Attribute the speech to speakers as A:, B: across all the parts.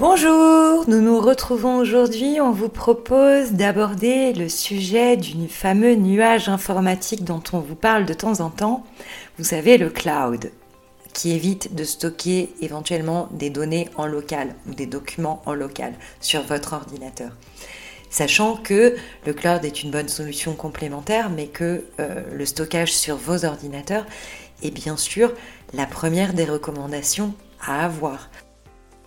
A: Bonjour, nous nous retrouvons aujourd'hui. On vous propose d'aborder le sujet du fameux nuage informatique dont on vous parle de temps en temps. Vous savez, le cloud, qui évite de stocker éventuellement des données en local ou des documents en local sur votre ordinateur. Sachant que le cloud est une bonne solution complémentaire, mais que euh, le stockage sur vos ordinateurs est bien sûr la première des recommandations à avoir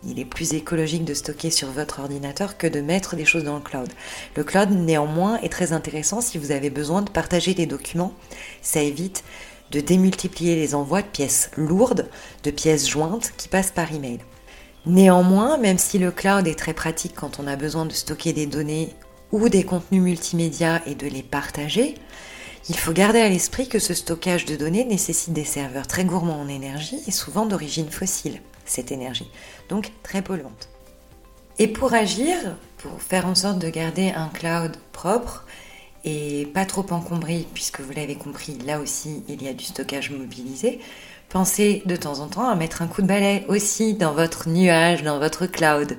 A: il est plus écologique de stocker sur votre ordinateur que de mettre des choses dans le cloud. Le cloud, néanmoins, est très intéressant si vous avez besoin de partager des documents. Ça évite de démultiplier les envois de pièces lourdes, de pièces jointes qui passent par email. Néanmoins, même si le cloud est très pratique quand on a besoin de stocker des données ou des contenus multimédia et de les partager, il faut garder à l'esprit que ce stockage de données nécessite des serveurs très gourmands en énergie et souvent d'origine fossile cette énergie, donc très polluante. Et pour agir, pour faire en sorte de garder un cloud propre et pas trop encombré, puisque vous l'avez compris, là aussi il y a du stockage mobilisé, pensez de temps en temps à mettre un coup de balai aussi dans votre nuage, dans votre cloud.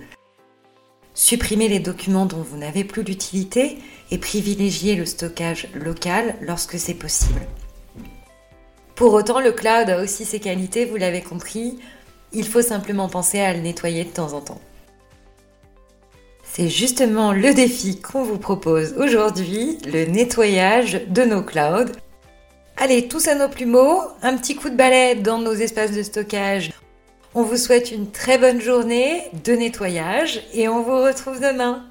A: Supprimez les documents dont vous n'avez plus d'utilité et privilégiez le stockage local lorsque c'est possible. Pour autant, le cloud a aussi ses qualités, vous l'avez compris. Il faut simplement penser à le nettoyer de temps en temps. C'est justement le défi qu'on vous propose aujourd'hui, le nettoyage de nos clouds. Allez, tous à nos plumeaux, un petit coup de balai dans nos espaces de stockage. On vous souhaite une très bonne journée de nettoyage et on vous retrouve demain.